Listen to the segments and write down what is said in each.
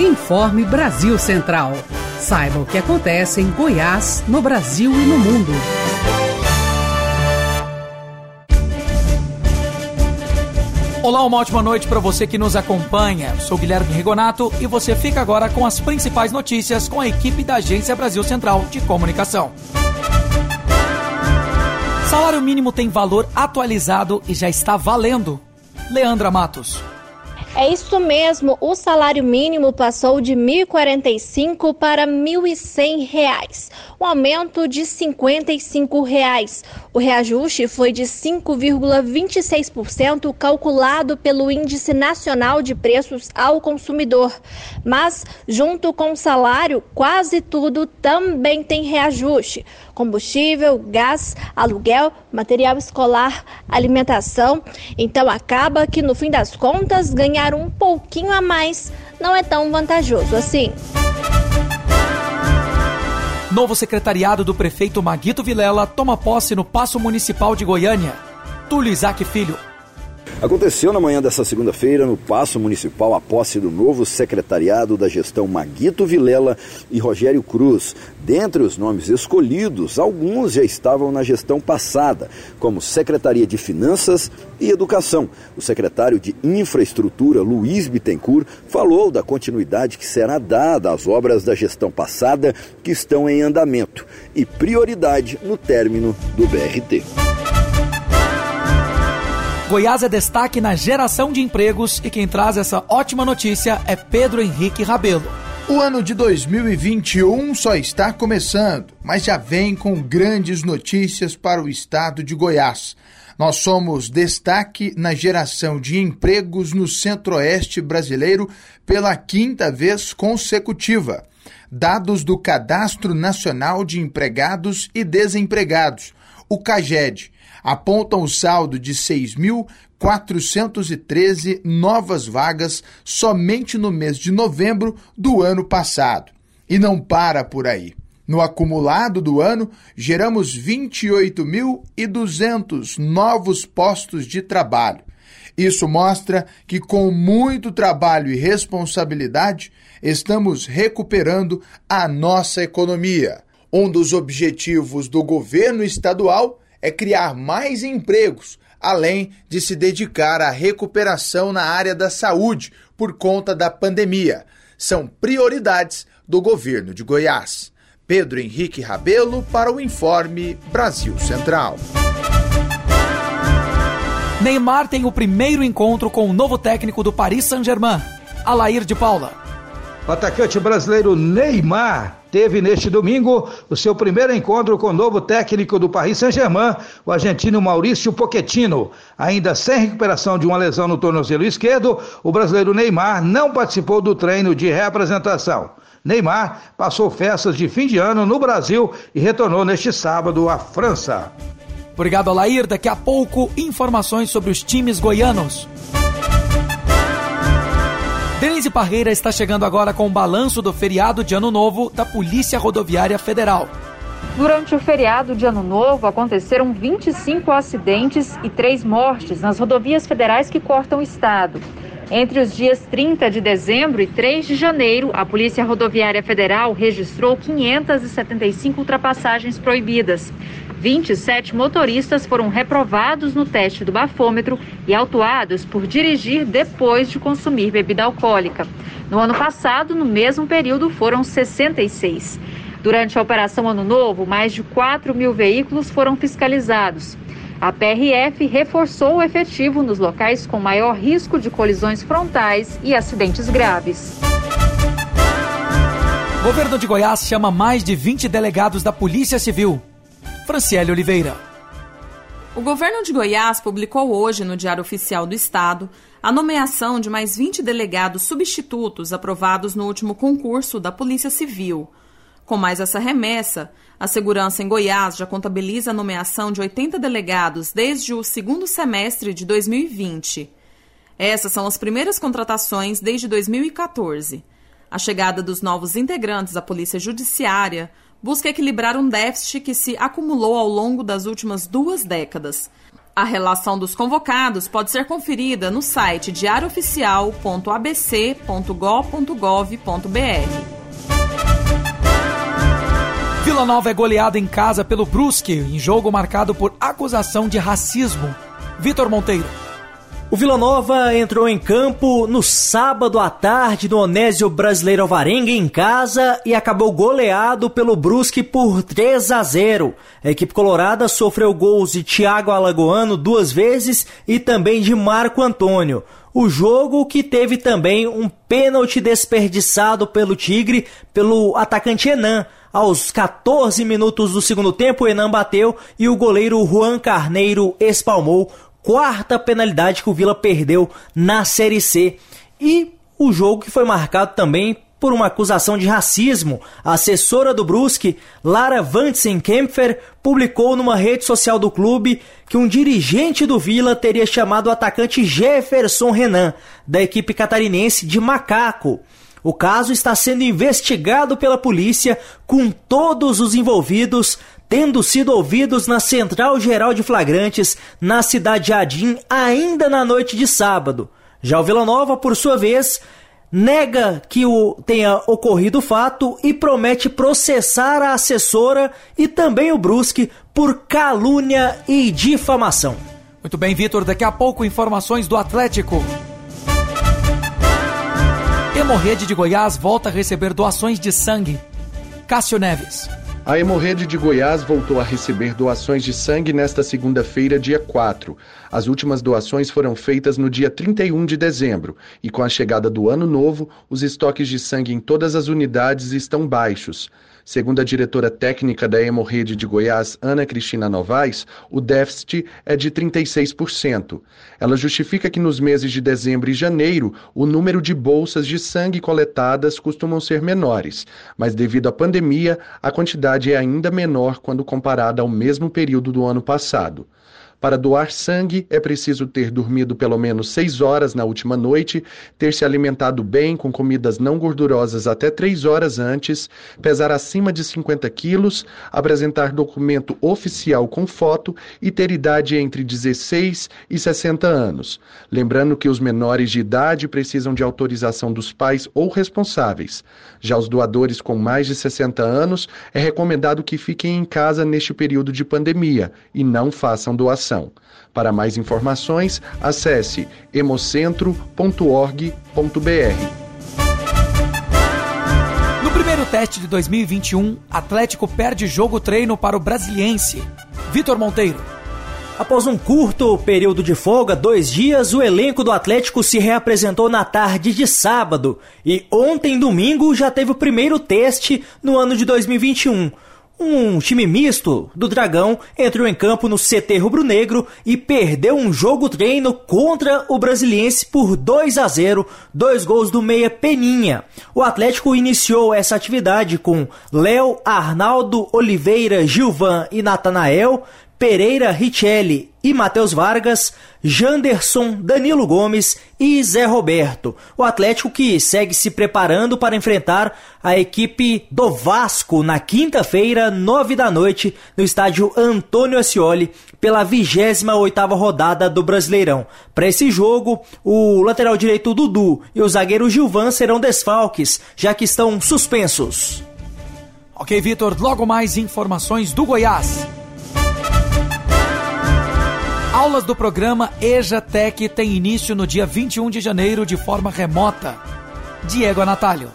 Informe Brasil Central. Saiba o que acontece em Goiás, no Brasil e no mundo. Olá, uma ótima noite para você que nos acompanha. Sou Guilherme Rigonato e você fica agora com as principais notícias com a equipe da Agência Brasil Central de Comunicação. Salário mínimo tem valor atualizado e já está valendo. Leandra Matos. É isso mesmo, o salário mínimo passou de R$ 1.045 para R$ 1.100, um aumento de 55 reais. O reajuste foi de 5,26%, calculado pelo Índice Nacional de Preços ao Consumidor. Mas, junto com o salário, quase tudo também tem reajuste: combustível, gás, aluguel, material escolar, alimentação. Então, acaba que, no fim das contas, ganhar um pouquinho a mais não é tão vantajoso assim. Novo secretariado do prefeito Maguito Vilela toma posse no Paço Municipal de Goiânia. Túlio Isaac Filho. Aconteceu na manhã dessa segunda-feira, no Paço Municipal, a posse do novo secretariado da gestão Maguito Vilela e Rogério Cruz. Dentre os nomes escolhidos, alguns já estavam na gestão passada, como Secretaria de Finanças e Educação. O secretário de Infraestrutura, Luiz Bittencourt, falou da continuidade que será dada às obras da gestão passada que estão em andamento e prioridade no término do BRT. Goiás é destaque na geração de empregos e quem traz essa ótima notícia é Pedro Henrique Rabelo. O ano de 2021 só está começando, mas já vem com grandes notícias para o estado de Goiás. Nós somos destaque na geração de empregos no centro-oeste brasileiro pela quinta vez consecutiva. Dados do Cadastro Nacional de Empregados e Desempregados, o CAGED, apontam o saldo de 6.413 novas vagas somente no mês de novembro do ano passado. E não para por aí. No acumulado do ano, geramos 28.200 novos postos de trabalho. Isso mostra que, com muito trabalho e responsabilidade, estamos recuperando a nossa economia. Um dos objetivos do governo estadual é criar mais empregos, além de se dedicar à recuperação na área da saúde por conta da pandemia. São prioridades do governo de Goiás. Pedro Henrique Rabelo para o Informe Brasil Central. Neymar tem o primeiro encontro com o novo técnico do Paris Saint-Germain, Alair de Paula. O atacante brasileiro Neymar teve neste domingo o seu primeiro encontro com o novo técnico do Paris Saint-Germain, o argentino Maurício Pochettino. Ainda sem recuperação de uma lesão no tornozelo esquerdo, o brasileiro Neymar não participou do treino de reapresentação. Neymar passou festas de fim de ano no Brasil e retornou neste sábado à França. Obrigado, Alair. Daqui a pouco, informações sobre os times goianos. Denise Parreira está chegando agora com o balanço do feriado de Ano Novo da Polícia Rodoviária Federal. Durante o feriado de Ano Novo, aconteceram 25 acidentes e 3 mortes nas rodovias federais que cortam o estado. Entre os dias 30 de dezembro e 3 de janeiro, a Polícia Rodoviária Federal registrou 575 ultrapassagens proibidas. 27 motoristas foram reprovados no teste do bafômetro e autuados por dirigir depois de consumir bebida alcoólica. No ano passado, no mesmo período, foram 66. Durante a Operação Ano Novo, mais de 4 mil veículos foram fiscalizados. A PRF reforçou o efetivo nos locais com maior risco de colisões frontais e acidentes graves. Governo de Goiás chama mais de 20 delegados da Polícia Civil Franciele Oliveira. O governo de Goiás publicou hoje no Diário Oficial do Estado a nomeação de mais 20 delegados substitutos aprovados no último concurso da Polícia Civil. Com mais essa remessa, a segurança em Goiás já contabiliza a nomeação de 80 delegados desde o segundo semestre de 2020. Essas são as primeiras contratações desde 2014. A chegada dos novos integrantes à Polícia Judiciária busca equilibrar um déficit que se acumulou ao longo das últimas duas décadas. A relação dos convocados pode ser conferida no site diariooficial.abc.gov.br. Vila Nova é goleada em casa pelo Brusque, em jogo marcado por acusação de racismo. Vitor Monteiro. O Vila Nova entrou em campo no sábado à tarde no Onésio Brasileiro Alvarenga em casa e acabou goleado pelo Brusque por 3 a 0. A equipe colorada sofreu gols de Thiago Alagoano duas vezes e também de Marco Antônio. O jogo que teve também um pênalti desperdiçado pelo Tigre pelo atacante Enan. Aos 14 minutos do segundo tempo, Enan bateu e o goleiro Juan Carneiro espalmou. Quarta penalidade que o Vila perdeu na Série C. E o jogo que foi marcado também por uma acusação de racismo. A assessora do Brusque, Lara Vantsen-Kempfer, publicou numa rede social do clube que um dirigente do Vila teria chamado o atacante Jefferson Renan, da equipe catarinense, de macaco. O caso está sendo investigado pela polícia com todos os envolvidos tendo sido ouvidos na Central Geral de Flagrantes, na cidade de Adim, ainda na noite de sábado. Já o Vila Nova, por sua vez, nega que o tenha ocorrido o fato e promete processar a assessora e também o Brusque por calúnia e difamação. Muito bem, Vitor. Daqui a pouco, informações do Atlético. Hemorrede de Goiás volta a receber doações de sangue. Cássio Neves. A Hemorrede de Goiás voltou a receber doações de sangue nesta segunda-feira, dia 4. As últimas doações foram feitas no dia 31 de dezembro, e com a chegada do ano novo, os estoques de sangue em todas as unidades estão baixos. Segundo a diretora técnica da Hemorrede de Goiás, Ana Cristina Novaes, o déficit é de 36%. Ela justifica que nos meses de dezembro e janeiro, o número de bolsas de sangue coletadas costumam ser menores, mas devido à pandemia, a quantidade é ainda menor quando comparada ao mesmo período do ano passado. Para doar sangue, é preciso ter dormido pelo menos seis horas na última noite, ter se alimentado bem com comidas não gordurosas até três horas antes, pesar acima de 50 quilos, apresentar documento oficial com foto e ter idade entre 16 e 60 anos. Lembrando que os menores de idade precisam de autorização dos pais ou responsáveis. Já os doadores com mais de 60 anos, é recomendado que fiquem em casa neste período de pandemia e não façam doação. Para mais informações, acesse hemocentro.org.br. No primeiro teste de 2021, Atlético perde jogo treino para o Brasiliense. Vitor Monteiro. Após um curto período de folga, dois dias, o elenco do Atlético se reapresentou na tarde de sábado e ontem, domingo, já teve o primeiro teste no ano de 2021. Um time misto do Dragão entrou em campo no CT rubro-negro e perdeu um jogo treino contra o Brasiliense por 2 a 0, dois gols do meia Peninha. O Atlético iniciou essa atividade com Léo, Arnaldo, Oliveira, Gilvan e Natanael, Pereira Richelli e Matheus Vargas, Janderson, Danilo Gomes e Zé Roberto. O Atlético que segue se preparando para enfrentar a equipe do Vasco na quinta-feira, nove da noite, no estádio Antônio Ascioli, pela 28ª rodada do Brasileirão. Para esse jogo, o lateral direito Dudu e o zagueiro Gilvan serão desfalques, já que estão suspensos. Ok, Vitor, logo mais informações do Goiás. Aulas do programa EJATEC têm início no dia 21 de janeiro de forma remota. Diego Anatalio.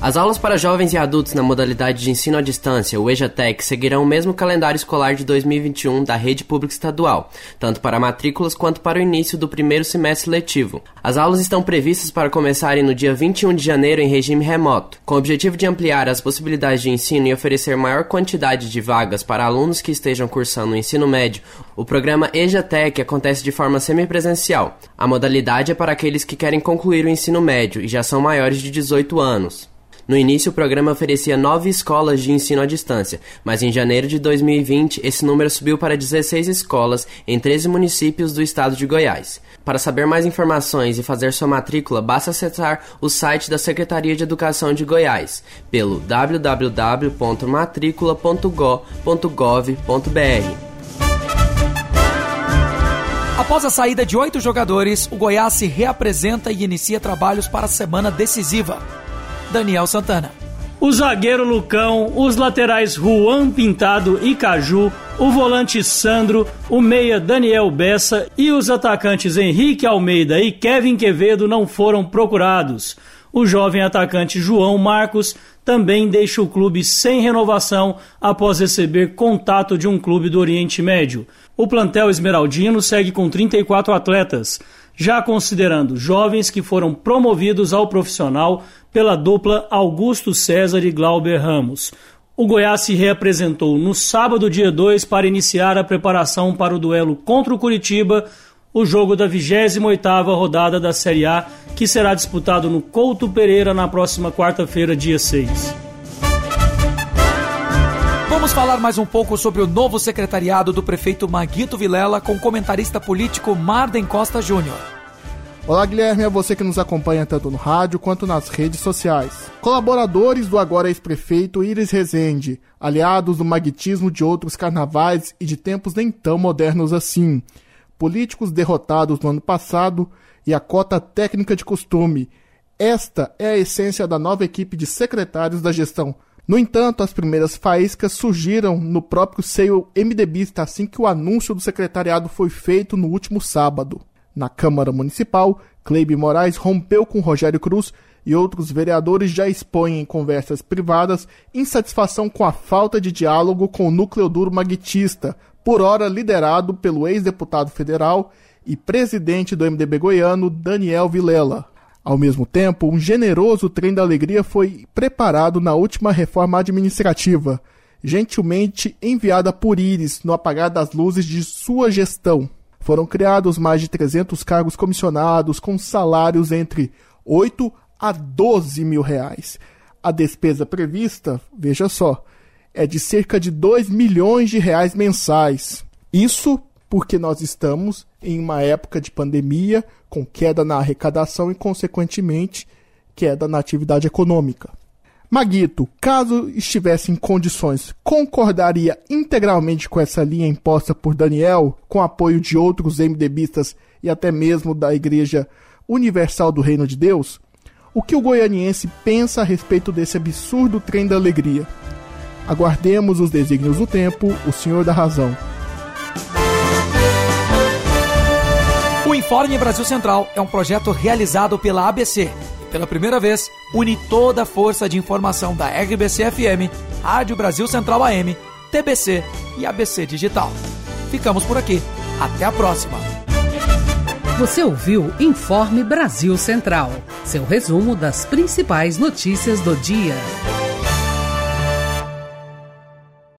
As aulas para jovens e adultos na modalidade de ensino à distância, o EJATEC, seguirão o mesmo calendário escolar de 2021 da rede pública estadual, tanto para matrículas quanto para o início do primeiro semestre letivo. As aulas estão previstas para começarem no dia 21 de janeiro em regime remoto, com o objetivo de ampliar as possibilidades de ensino e oferecer maior quantidade de vagas para alunos que estejam cursando o ensino médio. O programa EJATEC acontece de forma semipresencial. A modalidade é para aqueles que querem concluir o ensino médio e já são maiores de 18 anos. No início, o programa oferecia nove escolas de ensino à distância, mas em janeiro de 2020 esse número subiu para 16 escolas em 13 municípios do estado de Goiás. Para saber mais informações e fazer sua matrícula, basta acessar o site da Secretaria de Educação de Goiás pelo www.matricula.go.gov.br. Após a saída de oito jogadores, o Goiás se reapresenta e inicia trabalhos para a semana decisiva. Daniel Santana. O zagueiro Lucão, os laterais Juan Pintado e Caju, o volante Sandro, o meia Daniel Bessa e os atacantes Henrique Almeida e Kevin Quevedo não foram procurados. O jovem atacante João Marcos também deixa o clube sem renovação após receber contato de um clube do Oriente Médio. O plantel esmeraldino segue com 34 atletas, já considerando jovens que foram promovidos ao profissional pela dupla Augusto César e Glauber Ramos. O Goiás se reapresentou no sábado, dia 2, para iniciar a preparação para o duelo contra o Curitiba, o jogo da 28ª rodada da Série A, que será disputado no Couto Pereira na próxima quarta-feira, dia 6. Vamos falar mais um pouco sobre o novo secretariado do prefeito Maguito Vilela com o comentarista político Marden Costa Júnior. Olá, Guilherme, é você que nos acompanha tanto no rádio quanto nas redes sociais. Colaboradores do agora ex-prefeito Iris Rezende, aliados do magnetismo de outros carnavais e de tempos nem tão modernos assim. Políticos derrotados no ano passado e a cota técnica de costume. Esta é a essência da nova equipe de secretários da gestão. No entanto, as primeiras faíscas surgiram no próprio seio MDBista assim que o anúncio do secretariado foi feito no último sábado. Na Câmara Municipal, Cleibe Moraes rompeu com Rogério Cruz e outros vereadores já expõem em conversas privadas insatisfação com a falta de diálogo com o núcleo duro maguitista, por ora liderado pelo ex-deputado federal e presidente do MDB goiano, Daniel Vilela. Ao mesmo tempo, um generoso trem da alegria foi preparado na última reforma administrativa, gentilmente enviada por Íris no apagar das luzes de sua gestão. Foram criados mais de 300 cargos comissionados com salários entre 8 a 12 mil reais. A despesa prevista, veja só, é de cerca de 2 milhões de reais mensais. Isso porque nós estamos em uma época de pandemia, com queda na arrecadação e, consequentemente, queda na atividade econômica. Maguito, caso estivesse em condições, concordaria integralmente com essa linha imposta por Daniel, com apoio de outros MDBistas e até mesmo da Igreja Universal do Reino de Deus? O que o goianiense pensa a respeito desse absurdo trem da alegria? Aguardemos os desígnios do tempo, o Senhor da Razão. O Informe Brasil Central é um projeto realizado pela ABC pela primeira vez, une toda a força de informação da RBC-FM, Rádio Brasil Central AM, TBC e ABC Digital. Ficamos por aqui. Até a próxima. Você ouviu Informe Brasil Central, seu resumo das principais notícias do dia.